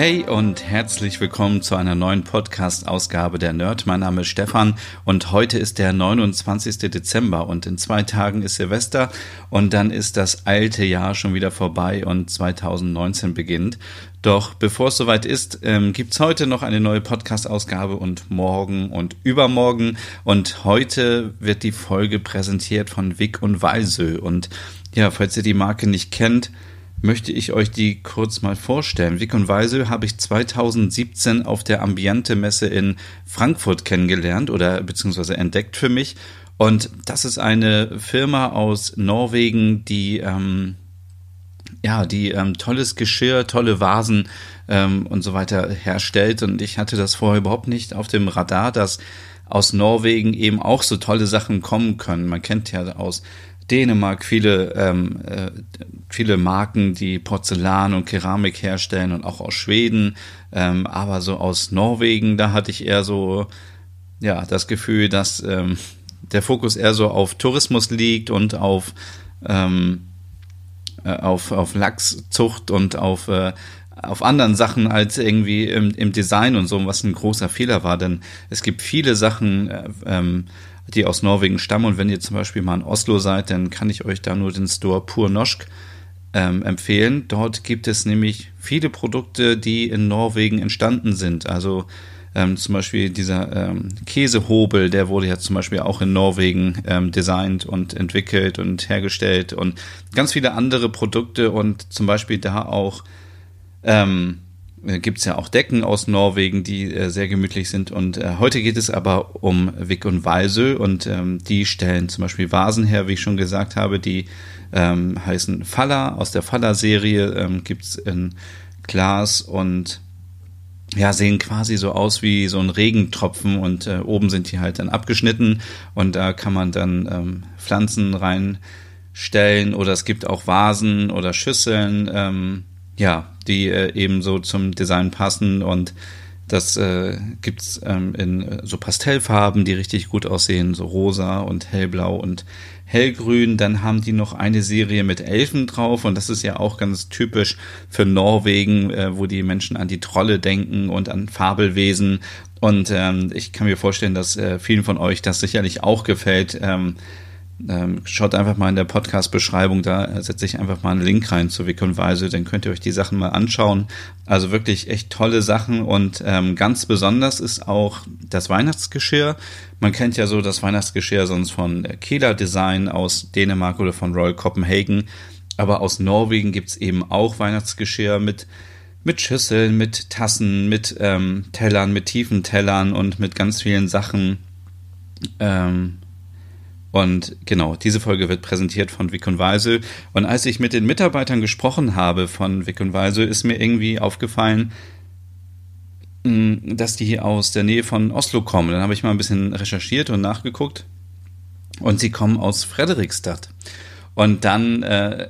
Hey und herzlich willkommen zu einer neuen Podcast-Ausgabe der Nerd. Mein Name ist Stefan und heute ist der 29. Dezember und in zwei Tagen ist Silvester und dann ist das alte Jahr schon wieder vorbei und 2019 beginnt. Doch bevor es soweit ist, ähm, gibt's heute noch eine neue Podcast-Ausgabe und morgen und übermorgen. Und heute wird die Folge präsentiert von Vic und Walsö. Und ja, falls ihr die Marke nicht kennt, möchte ich euch die kurz mal vorstellen. Wick und Weise habe ich 2017 auf der Ambiente Messe in Frankfurt kennengelernt oder beziehungsweise entdeckt für mich. Und das ist eine Firma aus Norwegen, die ähm, ja, die ähm, tolles Geschirr, tolle Vasen ähm, und so weiter herstellt. Und ich hatte das vorher überhaupt nicht auf dem Radar, dass aus Norwegen eben auch so tolle Sachen kommen können. Man kennt ja aus Dänemark viele, ähm, äh, viele Marken, die Porzellan und Keramik herstellen und auch aus Schweden, ähm, aber so aus Norwegen, da hatte ich eher so, ja, das Gefühl, dass ähm, der Fokus eher so auf Tourismus liegt und auf, ähm, äh, auf, auf Lachszucht und auf, äh, auf anderen Sachen als irgendwie im, im Design und so, was ein großer Fehler war, denn es gibt viele Sachen, äh, ähm, die aus Norwegen stammen. Und wenn ihr zum Beispiel mal in Oslo seid, dann kann ich euch da nur den Store Pur Noschk ähm, empfehlen. Dort gibt es nämlich viele Produkte, die in Norwegen entstanden sind. Also ähm, zum Beispiel dieser ähm, Käsehobel, der wurde ja zum Beispiel auch in Norwegen ähm, designt und entwickelt und hergestellt und ganz viele andere Produkte und zum Beispiel da auch ähm, äh, gibt es ja auch Decken aus Norwegen, die äh, sehr gemütlich sind. Und äh, heute geht es aber um Wick und Walsö und ähm, die stellen zum Beispiel Vasen her, wie ich schon gesagt habe, die ähm, heißen Faller. Aus der Faller-Serie ähm, gibt es in Glas und ja, sehen quasi so aus wie so ein Regentropfen und äh, oben sind die halt dann abgeschnitten und da kann man dann ähm, Pflanzen reinstellen oder es gibt auch Vasen oder Schüsseln. Ähm, ja, die äh, eben so zum Design passen und das äh, gibt's ähm, in äh, so Pastellfarben, die richtig gut aussehen, so rosa und hellblau und hellgrün. Dann haben die noch eine Serie mit Elfen drauf und das ist ja auch ganz typisch für Norwegen, äh, wo die Menschen an die Trolle denken und an Fabelwesen. Und ähm, ich kann mir vorstellen, dass äh, vielen von euch das sicherlich auch gefällt. Ähm, ähm, schaut einfach mal in der Podcast-Beschreibung, da setze ich einfach mal einen Link rein zu Wick und Weise, dann könnt ihr euch die Sachen mal anschauen. Also wirklich echt tolle Sachen und ähm, ganz besonders ist auch das Weihnachtsgeschirr. Man kennt ja so das Weihnachtsgeschirr sonst von Kehler Design aus Dänemark oder von Royal Copenhagen, aber aus Norwegen gibt's eben auch Weihnachtsgeschirr mit mit Schüsseln, mit Tassen, mit ähm, Tellern, mit tiefen Tellern und mit ganz vielen Sachen. Ähm, und genau, diese Folge wird präsentiert von Vic und Weisel. Und als ich mit den Mitarbeitern gesprochen habe von Vic und Weisel, ist mir irgendwie aufgefallen, mm, dass die aus der Nähe von Oslo kommen. Dann habe ich mal ein bisschen recherchiert und nachgeguckt. Und sie kommen aus Frederikstadt. Und dann äh,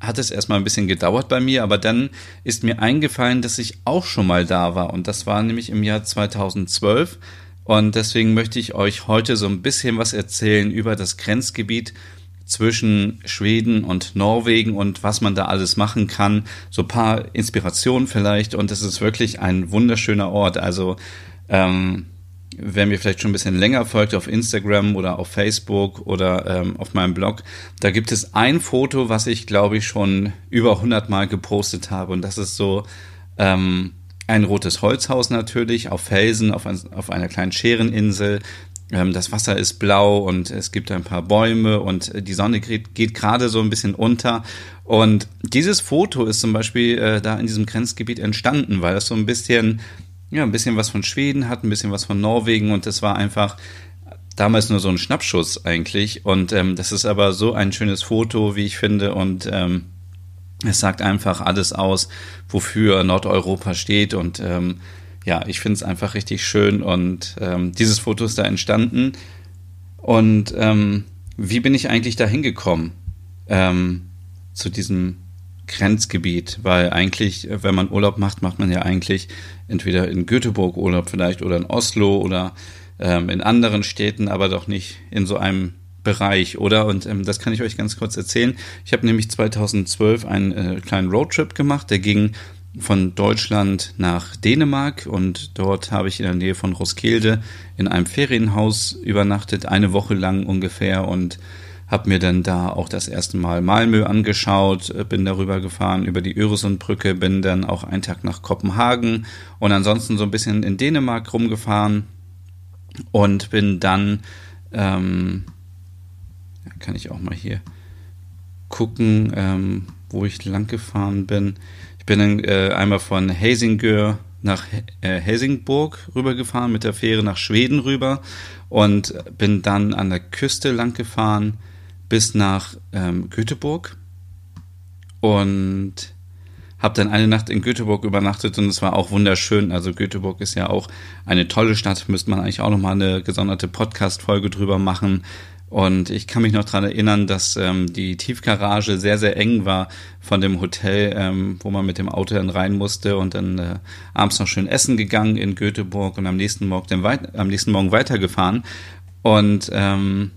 hat es erstmal ein bisschen gedauert bei mir, aber dann ist mir eingefallen, dass ich auch schon mal da war. Und das war nämlich im Jahr 2012 und deswegen möchte ich euch heute so ein bisschen was erzählen über das Grenzgebiet zwischen Schweden und Norwegen und was man da alles machen kann. So ein paar Inspirationen vielleicht. Und es ist wirklich ein wunderschöner Ort. Also, ähm, wer mir vielleicht schon ein bisschen länger folgt auf Instagram oder auf Facebook oder ähm, auf meinem Blog, da gibt es ein Foto, was ich glaube ich schon über 100 Mal gepostet habe. Und das ist so, ähm, ein rotes Holzhaus natürlich auf Felsen, auf, ein, auf einer kleinen Schereninsel. Ähm, das Wasser ist blau und es gibt ein paar Bäume und die Sonne geht, gerade so ein bisschen unter. Und dieses Foto ist zum Beispiel äh, da in diesem Grenzgebiet entstanden, weil das so ein bisschen, ja, ein bisschen was von Schweden hat, ein bisschen was von Norwegen und das war einfach damals nur so ein Schnappschuss eigentlich. Und ähm, das ist aber so ein schönes Foto, wie ich finde. Und ähm, es sagt einfach alles aus, wofür Nordeuropa steht und ähm, ja, ich finde es einfach richtig schön und ähm, dieses Foto ist da entstanden. Und ähm, wie bin ich eigentlich da hingekommen ähm, zu diesem Grenzgebiet? Weil eigentlich, wenn man Urlaub macht, macht man ja eigentlich entweder in Göteborg Urlaub vielleicht oder in Oslo oder ähm, in anderen Städten, aber doch nicht in so einem Bereich, oder? Und ähm, das kann ich euch ganz kurz erzählen. Ich habe nämlich 2012 einen äh, kleinen Roadtrip gemacht, der ging von Deutschland nach Dänemark und dort habe ich in der Nähe von Roskilde in einem Ferienhaus übernachtet, eine Woche lang ungefähr und habe mir dann da auch das erste Mal Malmö angeschaut, äh, bin darüber gefahren über die Öresundbrücke, bin dann auch einen Tag nach Kopenhagen und ansonsten so ein bisschen in Dänemark rumgefahren und bin dann, ähm, kann ich auch mal hier gucken, ähm, wo ich lang gefahren bin bin dann äh, einmal von Helsingør nach äh, Helsingborg rübergefahren, mit der Fähre nach Schweden rüber und bin dann an der Küste lang gefahren bis nach ähm, Göteborg und habe dann eine Nacht in Göteborg übernachtet und es war auch wunderschön. Also Göteborg ist ja auch eine tolle Stadt, müsste man eigentlich auch nochmal eine gesonderte Podcast-Folge drüber machen. Und ich kann mich noch dran erinnern, dass ähm, die Tiefgarage sehr, sehr eng war von dem Hotel, ähm, wo man mit dem Auto dann rein musste und dann äh, abends noch schön essen gegangen in Göteborg und am nächsten Morgen, dann weit, am nächsten Morgen weitergefahren. Und ähm,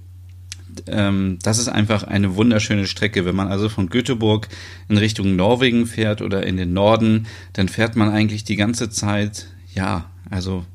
ähm, das ist einfach eine wunderschöne Strecke. Wenn man also von Göteborg in Richtung Norwegen fährt oder in den Norden, dann fährt man eigentlich die ganze Zeit, ja, also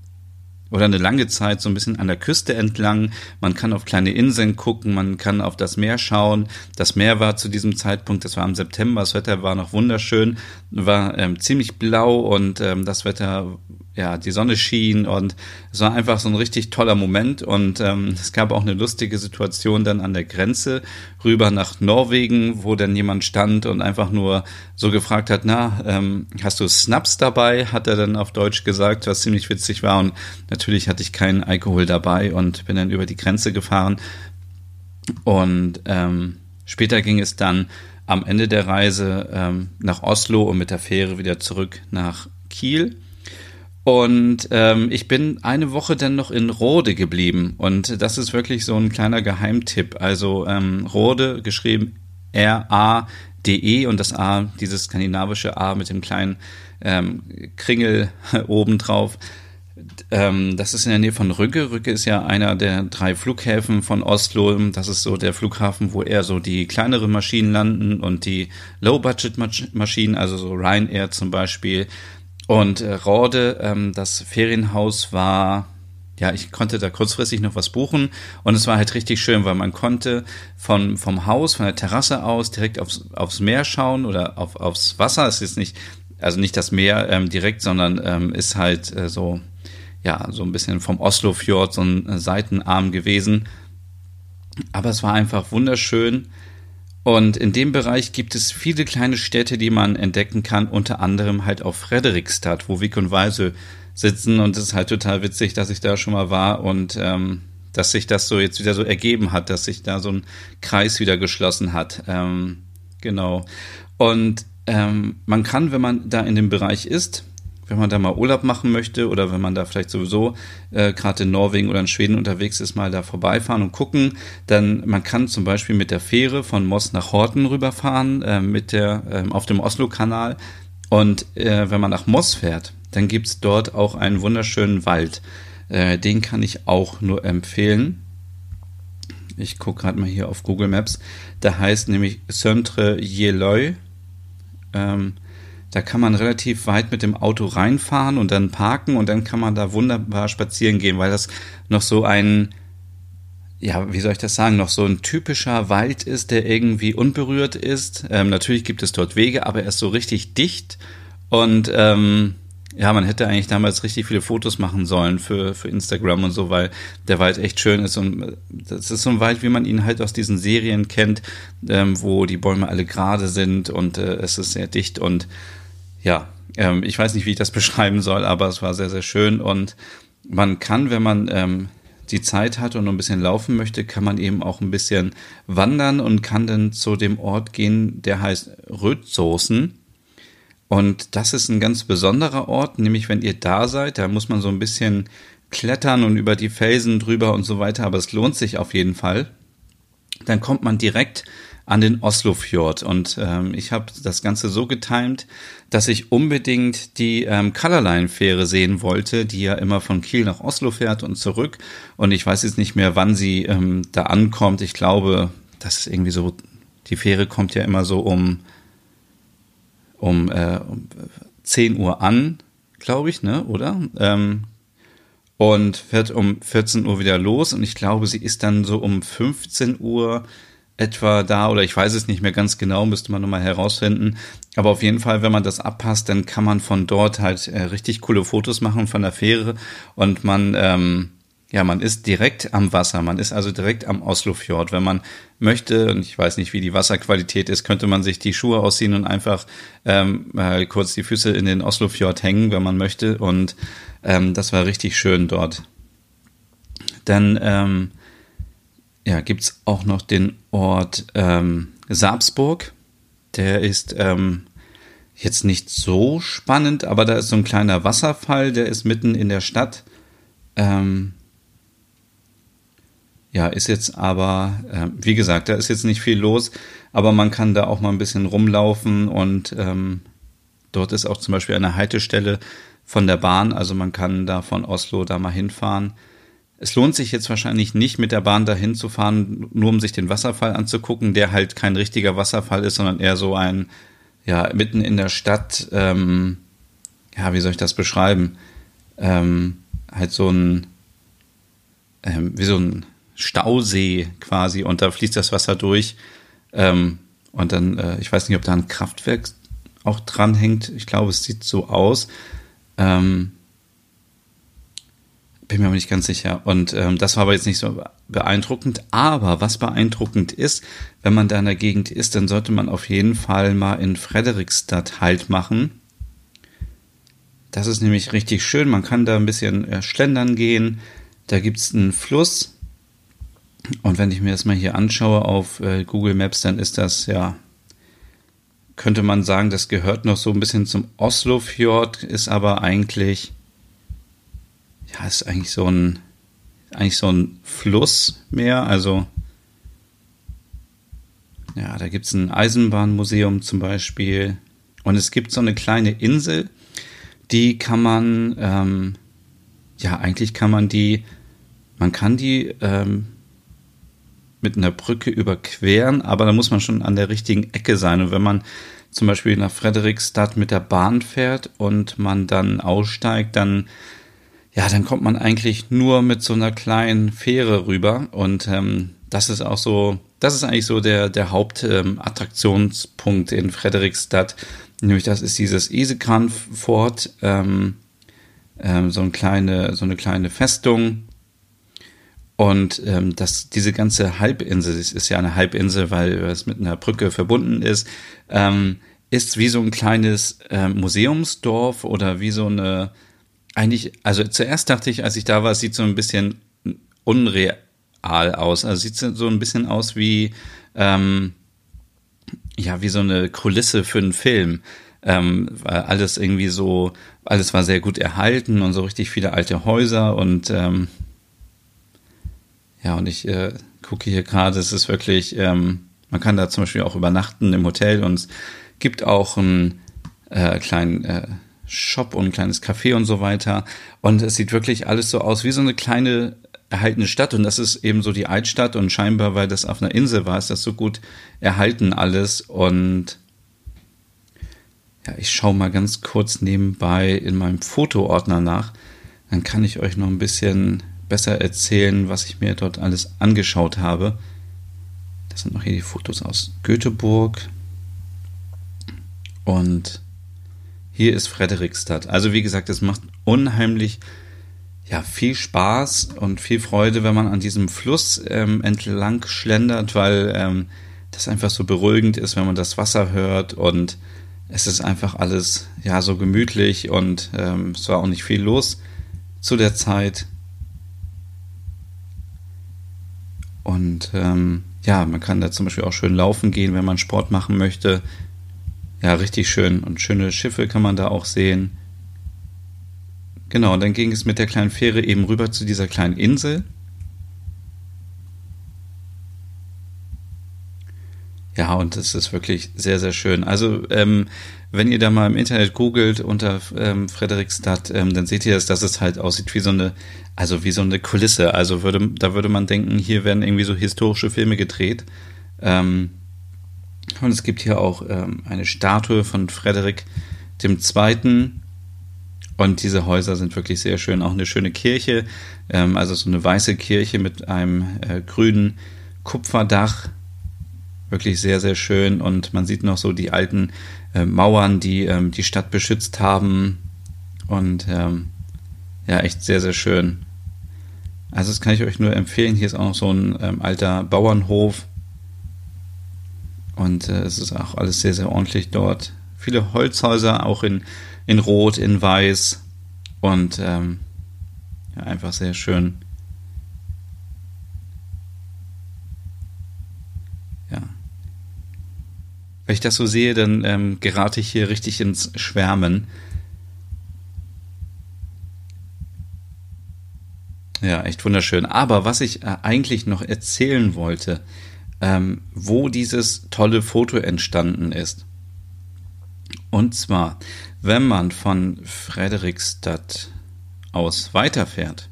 oder eine lange Zeit so ein bisschen an der Küste entlang. Man kann auf kleine Inseln gucken, man kann auf das Meer schauen. Das Meer war zu diesem Zeitpunkt, das war im September, das Wetter war noch wunderschön, war ähm, ziemlich blau und ähm, das Wetter ja, die Sonne schien und es war einfach so ein richtig toller Moment und ähm, es gab auch eine lustige Situation dann an der Grenze rüber nach Norwegen, wo dann jemand stand und einfach nur so gefragt hat, na, ähm, hast du Snaps dabei? Hat er dann auf Deutsch gesagt, was ziemlich witzig war und natürlich hatte ich keinen Alkohol dabei und bin dann über die Grenze gefahren und ähm, später ging es dann am Ende der Reise ähm, nach Oslo und mit der Fähre wieder zurück nach Kiel. Und ähm, ich bin eine Woche dann noch in Rode geblieben. Und das ist wirklich so ein kleiner Geheimtipp. Also ähm, Rode geschrieben R-A-D-E und das A, dieses skandinavische A mit dem kleinen ähm, Kringel obendrauf. Ähm, das ist in der Nähe von Rügge. Rügge ist ja einer der drei Flughäfen von Oslo. Das ist so der Flughafen, wo eher so die kleineren Maschinen landen und die Low-Budget-Maschinen, also so Ryanair zum Beispiel. Und äh, Rorde, ähm, das Ferienhaus war, ja, ich konnte da kurzfristig noch was buchen und es war halt richtig schön, weil man konnte von, vom Haus, von der Terrasse aus direkt aufs, aufs Meer schauen oder auf, aufs Wasser. Es ist nicht, also nicht das Meer ähm, direkt, sondern ähm, ist halt äh, so, ja, so ein bisschen vom Oslo-Fjord so ein äh, Seitenarm gewesen. Aber es war einfach wunderschön und in dem Bereich gibt es viele kleine Städte, die man entdecken kann, unter anderem halt auch Frederikstadt, wo Wick und Weise sitzen. Und es ist halt total witzig, dass ich da schon mal war und ähm, dass sich das so jetzt wieder so ergeben hat, dass sich da so ein Kreis wieder geschlossen hat. Ähm, genau. Und ähm, man kann, wenn man da in dem Bereich ist, wenn man da mal Urlaub machen möchte oder wenn man da vielleicht sowieso äh, gerade in Norwegen oder in Schweden unterwegs ist, mal da vorbeifahren und gucken, dann man kann zum Beispiel mit der Fähre von Moss nach Horten rüberfahren, äh, mit der äh, auf dem Oslo-Kanal. Und äh, wenn man nach Moss fährt, dann gibt's dort auch einen wunderschönen Wald. Äh, den kann ich auch nur empfehlen. Ich gucke gerade mal hier auf Google Maps. Der heißt nämlich Söntre Jeloy. Ähm, da kann man relativ weit mit dem Auto reinfahren und dann parken und dann kann man da wunderbar spazieren gehen, weil das noch so ein, ja, wie soll ich das sagen, noch so ein typischer Wald ist, der irgendwie unberührt ist. Ähm, natürlich gibt es dort Wege, aber er ist so richtig dicht und ähm, ja, man hätte eigentlich damals richtig viele Fotos machen sollen für, für Instagram und so, weil der Wald echt schön ist und das ist so ein Wald, wie man ihn halt aus diesen Serien kennt, ähm, wo die Bäume alle gerade sind und äh, es ist sehr dicht und ja, ähm, ich weiß nicht, wie ich das beschreiben soll, aber es war sehr, sehr schön und man kann, wenn man ähm, die Zeit hat und ein bisschen laufen möchte, kann man eben auch ein bisschen wandern und kann dann zu dem Ort gehen, der heißt Rötsoßen. Und das ist ein ganz besonderer Ort, nämlich wenn ihr da seid, da muss man so ein bisschen klettern und über die Felsen drüber und so weiter, aber es lohnt sich auf jeden Fall. Dann kommt man direkt an den Oslofjord und ähm, ich habe das Ganze so getimt, dass ich unbedingt die ähm, Colorline-Fähre sehen wollte, die ja immer von Kiel nach Oslo fährt und zurück. Und ich weiß jetzt nicht mehr, wann sie ähm, da ankommt. Ich glaube, das ist irgendwie so, die Fähre kommt ja immer so um um, äh, um 10 Uhr an, glaube ich, ne, oder? Ähm, und fährt um 14 Uhr wieder los und ich glaube, sie ist dann so um 15 Uhr etwa da oder ich weiß es nicht mehr ganz genau, müsste man nochmal herausfinden. Aber auf jeden Fall, wenn man das abpasst, dann kann man von dort halt äh, richtig coole Fotos machen von der Fähre und man ähm, ja, man ist direkt am Wasser, man ist also direkt am Oslofjord. Wenn man möchte, und ich weiß nicht, wie die Wasserqualität ist, könnte man sich die Schuhe ausziehen und einfach ähm, mal kurz die Füße in den Oslofjord hängen, wenn man möchte. Und ähm, das war richtig schön dort. Dann ähm, ja, gibt's auch noch den Ort ähm, Saabsburg. Der ist ähm, jetzt nicht so spannend, aber da ist so ein kleiner Wasserfall, der ist mitten in der Stadt. Ähm, ja, ist jetzt aber, äh, wie gesagt, da ist jetzt nicht viel los, aber man kann da auch mal ein bisschen rumlaufen und ähm, dort ist auch zum Beispiel eine Haltestelle von der Bahn, also man kann da von Oslo da mal hinfahren. Es lohnt sich jetzt wahrscheinlich nicht mit der Bahn dahin zu fahren, nur um sich den Wasserfall anzugucken, der halt kein richtiger Wasserfall ist, sondern eher so ein, ja, mitten in der Stadt, ähm, ja, wie soll ich das beschreiben? Ähm, halt so ein, ähm, wie so ein Stausee quasi und da fließt das Wasser durch. Ähm, und dann, äh, ich weiß nicht, ob da ein Kraftwerk auch dran hängt. Ich glaube, es sieht so aus. Ähm, bin mir aber nicht ganz sicher. Und ähm, das war aber jetzt nicht so beeindruckend. Aber was beeindruckend ist, wenn man da in der Gegend ist, dann sollte man auf jeden Fall mal in Frederikstadt Halt machen. Das ist nämlich richtig schön. Man kann da ein bisschen äh, schlendern gehen. Da gibt es einen Fluss, und wenn ich mir das mal hier anschaue auf äh, Google Maps, dann ist das ja, könnte man sagen, das gehört noch so ein bisschen zum Oslofjord, ist aber eigentlich, ja, ist eigentlich so ein, eigentlich so ein Flussmeer, also ja, da gibt es ein Eisenbahnmuseum zum Beispiel. Und es gibt so eine kleine Insel, die kann man, ähm, ja, eigentlich kann man die, man kann die ähm, mit einer Brücke überqueren, aber da muss man schon an der richtigen Ecke sein. Und wenn man zum Beispiel nach Frederiksstadt mit der Bahn fährt und man dann aussteigt, dann ja, dann kommt man eigentlich nur mit so einer kleinen Fähre rüber und ähm, das ist auch so, das ist eigentlich so der der Hauptattraktionspunkt ähm, in Frederiksstadt, nämlich das ist dieses Isekran-Fort, ähm, ähm, so eine kleine so eine kleine Festung. Und ähm, das, diese ganze Halbinsel, es ist ja eine Halbinsel, weil es mit einer Brücke verbunden ist, ähm, ist wie so ein kleines äh, Museumsdorf oder wie so eine, eigentlich, also zuerst dachte ich, als ich da war, es sieht so ein bisschen unreal aus. Also sieht so ein bisschen aus wie, ähm, ja, wie so eine Kulisse für einen Film. Ähm, alles irgendwie so, alles war sehr gut erhalten und so richtig viele alte Häuser und ähm, ja, und ich äh, gucke hier gerade, es ist wirklich, ähm, man kann da zum Beispiel auch übernachten im Hotel und es gibt auch einen äh, kleinen äh, Shop und ein kleines Café und so weiter. Und es sieht wirklich alles so aus wie so eine kleine erhaltene Stadt. Und das ist eben so die Altstadt. Und scheinbar, weil das auf einer Insel war, ist das so gut erhalten alles. Und ja, ich schaue mal ganz kurz nebenbei in meinem Fotoordner nach. Dann kann ich euch noch ein bisschen besser erzählen, was ich mir dort alles angeschaut habe. Das sind noch hier die Fotos aus Göteborg. Und hier ist Frederikstadt. Also wie gesagt, es macht unheimlich ja, viel Spaß und viel Freude, wenn man an diesem Fluss ähm, entlang schlendert, weil ähm, das einfach so beruhigend ist, wenn man das Wasser hört und es ist einfach alles ja so gemütlich und ähm, es war auch nicht viel los zu der Zeit. Und ähm, ja, man kann da zum Beispiel auch schön laufen gehen, wenn man Sport machen möchte. Ja, richtig schön. Und schöne Schiffe kann man da auch sehen. Genau, und dann ging es mit der kleinen Fähre eben rüber zu dieser kleinen Insel. Ja, und es ist wirklich sehr, sehr schön. Also, ähm, wenn ihr da mal im Internet googelt unter ähm, Frederikstadt, ähm, dann seht ihr, dass, dass es halt aussieht wie so eine, also wie so eine Kulisse. Also würde, da würde man denken, hier werden irgendwie so historische Filme gedreht. Ähm, und es gibt hier auch ähm, eine Statue von Frederik Zweiten. Und diese Häuser sind wirklich sehr schön. Auch eine schöne Kirche, ähm, also so eine weiße Kirche mit einem äh, grünen Kupferdach wirklich sehr, sehr schön und man sieht noch so die alten äh, Mauern, die ähm, die Stadt beschützt haben und ähm, ja, echt sehr, sehr schön. Also das kann ich euch nur empfehlen. Hier ist auch noch so ein ähm, alter Bauernhof und äh, es ist auch alles sehr, sehr ordentlich dort. Viele Holzhäuser, auch in, in Rot, in Weiß und ähm, ja, einfach sehr schön. Wenn ich das so sehe, dann ähm, gerate ich hier richtig ins Schwärmen. Ja, echt wunderschön. Aber was ich äh, eigentlich noch erzählen wollte, ähm, wo dieses tolle Foto entstanden ist. Und zwar, wenn man von Frederikstadt aus weiterfährt,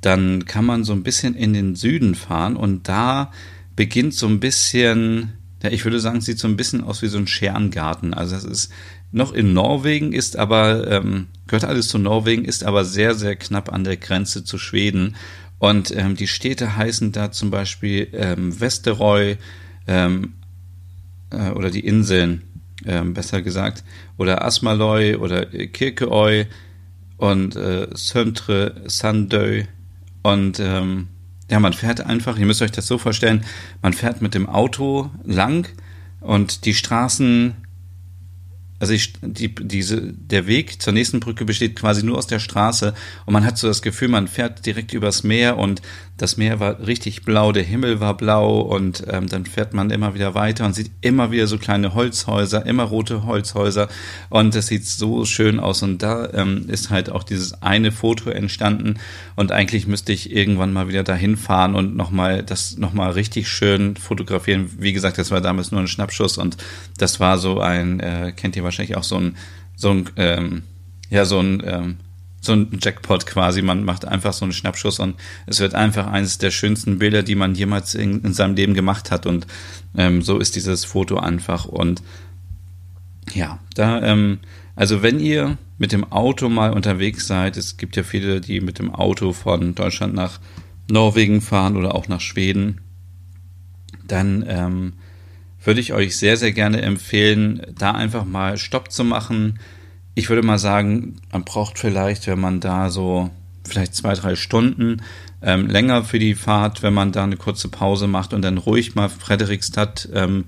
dann kann man so ein bisschen in den Süden fahren und da beginnt so ein bisschen ja, ich würde sagen, sieht so ein bisschen aus wie so ein Scherengarten. Also das ist noch in Norwegen, ist aber, ähm, gehört alles zu Norwegen, ist aber sehr, sehr knapp an der Grenze zu Schweden. Und ähm, die Städte heißen da zum Beispiel ähm, Westerøy ähm, äh, oder die Inseln, ähm, besser gesagt, oder Asmaløy oder Kirkeøy und äh, Söntre, Sandøy und ähm, ja, man fährt einfach, ihr müsst euch das so vorstellen, man fährt mit dem Auto lang und die Straßen also ich, die, diese, der Weg zur nächsten Brücke besteht quasi nur aus der Straße und man hat so das Gefühl, man fährt direkt übers Meer und das Meer war richtig blau, der Himmel war blau und ähm, dann fährt man immer wieder weiter und sieht immer wieder so kleine Holzhäuser, immer rote Holzhäuser und das sieht so schön aus und da ähm, ist halt auch dieses eine Foto entstanden und eigentlich müsste ich irgendwann mal wieder dahin fahren und nochmal das nochmal richtig schön fotografieren. Wie gesagt, das war damals nur ein Schnappschuss und das war so ein, äh, kennt ihr wahrscheinlich auch so ein, so ein, ähm, ja, so ein, ähm, so ein Jackpot quasi. Man macht einfach so einen Schnappschuss und es wird einfach eines der schönsten Bilder, die man jemals in, in seinem Leben gemacht hat. Und ähm, so ist dieses Foto einfach. Und ja, da, ähm, also wenn ihr mit dem Auto mal unterwegs seid, es gibt ja viele, die mit dem Auto von Deutschland nach Norwegen fahren oder auch nach Schweden, dann ähm, würde ich euch sehr, sehr gerne empfehlen, da einfach mal Stopp zu machen. Ich würde mal sagen, man braucht vielleicht, wenn man da so vielleicht zwei, drei Stunden ähm, länger für die Fahrt, wenn man da eine kurze Pause macht und dann ruhig mal Frederikstadt ähm,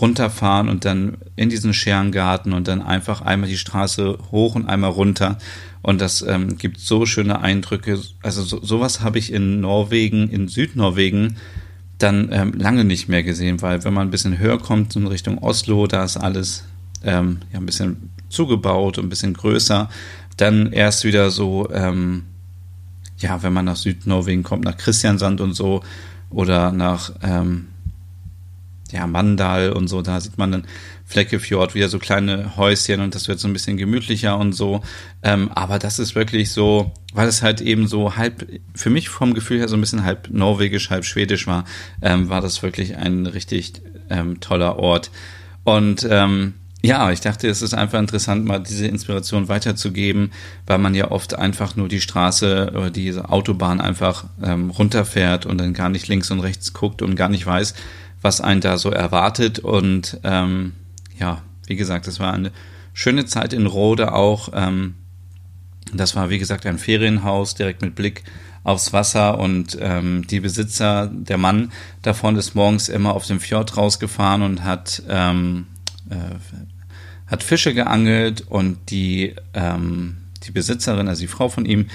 runterfahren und dann in diesen Scherengarten und dann einfach einmal die Straße hoch und einmal runter. Und das ähm, gibt so schöne Eindrücke. Also so, sowas habe ich in Norwegen, in Südnorwegen dann ähm, lange nicht mehr gesehen, weil wenn man ein bisschen höher kommt in Richtung Oslo, da ist alles ähm, ja, ein bisschen zugebaut und ein bisschen größer. Dann erst wieder so, ähm, ja, wenn man nach Südnorwegen kommt, nach Christiansand und so oder nach ähm, ja, Mandal und so, da sieht man dann Fleckefjord, wieder so kleine Häuschen und das wird so ein bisschen gemütlicher und so. Ähm, aber das ist wirklich so, weil es halt eben so halb, für mich vom Gefühl her so ein bisschen halb norwegisch, halb schwedisch war, ähm, war das wirklich ein richtig ähm, toller Ort. Und ähm, ja, ich dachte, es ist einfach interessant, mal diese Inspiration weiterzugeben, weil man ja oft einfach nur die Straße oder diese Autobahn einfach ähm, runterfährt und dann gar nicht links und rechts guckt und gar nicht weiß, was einen da so erwartet. Und ähm, ja, wie gesagt, es war eine schöne Zeit in Rode auch. Ähm, das war, wie gesagt, ein Ferienhaus direkt mit Blick aufs Wasser und ähm, die Besitzer, der Mann davon ist morgens immer auf dem Fjord rausgefahren und hat, ähm, äh, hat Fische geangelt und die, ähm, die Besitzerin, also die Frau von ihm,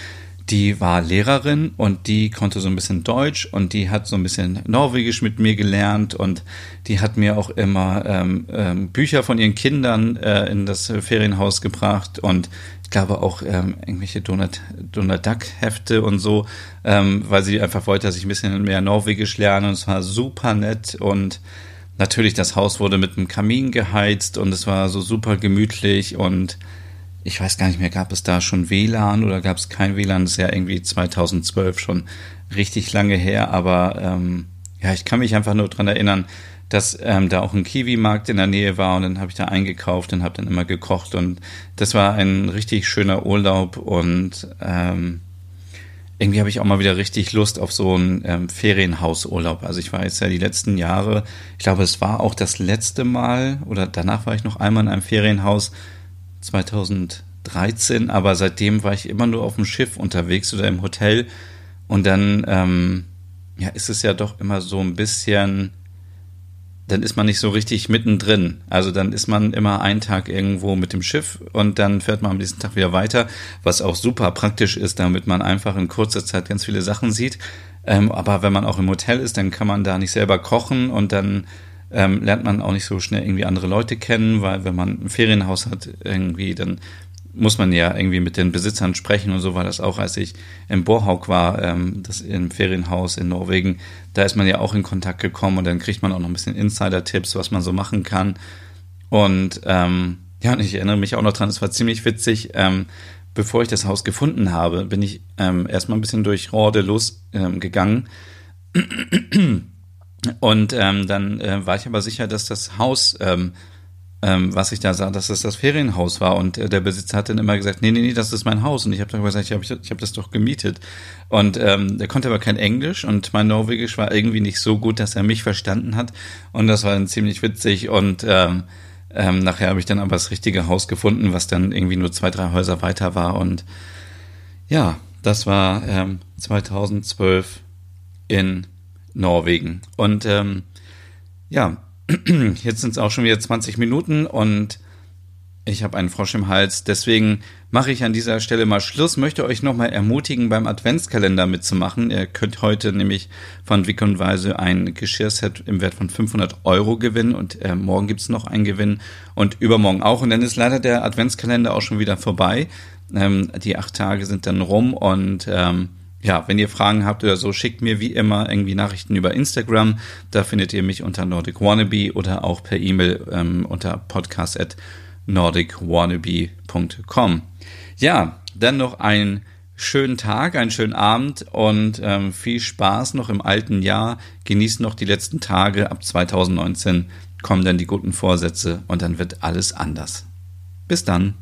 die war Lehrerin und die konnte so ein bisschen Deutsch und die hat so ein bisschen Norwegisch mit mir gelernt und die hat mir auch immer ähm, ähm, Bücher von ihren Kindern äh, in das Ferienhaus gebracht und ich glaube auch ähm, irgendwelche Donald, Donald Duck Hefte und so, ähm, weil sie einfach wollte, dass ich ein bisschen mehr Norwegisch lerne und es war super nett und natürlich das Haus wurde mit einem Kamin geheizt und es war so super gemütlich und ich weiß gar nicht mehr, gab es da schon WLAN oder gab es kein WLAN? Das ist ja irgendwie 2012 schon richtig lange her, aber ähm, ja, ich kann mich einfach nur dran erinnern, dass ähm, da auch ein Kiwi-Markt in der Nähe war und dann habe ich da eingekauft und habe dann immer gekocht und das war ein richtig schöner Urlaub und ähm, irgendwie habe ich auch mal wieder richtig Lust auf so einen ähm, Ferienhausurlaub. Also ich war jetzt ja die letzten Jahre, ich glaube, es war auch das letzte Mal oder danach war ich noch einmal in einem Ferienhaus, 2013, aber seitdem war ich immer nur auf dem Schiff unterwegs oder im Hotel. Und dann, ähm, ja, ist es ja doch immer so ein bisschen, dann ist man nicht so richtig mittendrin. Also dann ist man immer einen Tag irgendwo mit dem Schiff und dann fährt man am nächsten Tag wieder weiter, was auch super praktisch ist, damit man einfach in kurzer Zeit ganz viele Sachen sieht. Ähm, aber wenn man auch im Hotel ist, dann kann man da nicht selber kochen und dann ähm, lernt man auch nicht so schnell irgendwie andere Leute kennen, weil wenn man ein Ferienhaus hat, irgendwie, dann muss man ja irgendwie mit den Besitzern sprechen und so war das auch, als ich im Borhaug war, ähm, das im Ferienhaus in Norwegen, da ist man ja auch in Kontakt gekommen und dann kriegt man auch noch ein bisschen Insider-Tipps, was man so machen kann. Und ähm, ja, und ich erinnere mich auch noch dran, es war ziemlich witzig. Ähm, bevor ich das Haus gefunden habe, bin ich ähm, erstmal ein bisschen durch Rorde losgegangen. Ähm, und ähm, dann äh, war ich aber sicher, dass das Haus, ähm, ähm, was ich da sah, dass das das Ferienhaus war. Und äh, der Besitzer hat dann immer gesagt, nee, nee, nee, das ist mein Haus. Und ich habe dann gesagt, ich habe ich hab das doch gemietet. Und ähm, der konnte aber kein Englisch und mein Norwegisch war irgendwie nicht so gut, dass er mich verstanden hat. Und das war dann ziemlich witzig. Und ähm, ähm, nachher habe ich dann aber das richtige Haus gefunden, was dann irgendwie nur zwei, drei Häuser weiter war. Und ja, das war ähm, 2012 in Norwegen. Und ähm, ja, jetzt sind es auch schon wieder 20 Minuten und ich habe einen Frosch im Hals. Deswegen mache ich an dieser Stelle mal Schluss. Möchte euch nochmal ermutigen, beim Adventskalender mitzumachen. Ihr könnt heute nämlich von Wick und Weise ein Geschirrset im Wert von 500 Euro gewinnen und äh, morgen gibt's noch einen Gewinn und übermorgen auch. Und dann ist leider der Adventskalender auch schon wieder vorbei. Ähm, die acht Tage sind dann rum und ähm, ja, wenn ihr Fragen habt oder so, schickt mir wie immer irgendwie Nachrichten über Instagram. Da findet ihr mich unter Nordic Wannabe oder auch per E-Mail ähm, unter podcast at nordicwannabe.com. Ja, dann noch einen schönen Tag, einen schönen Abend und ähm, viel Spaß noch im alten Jahr. Genießt noch die letzten Tage. Ab 2019 kommen dann die guten Vorsätze und dann wird alles anders. Bis dann.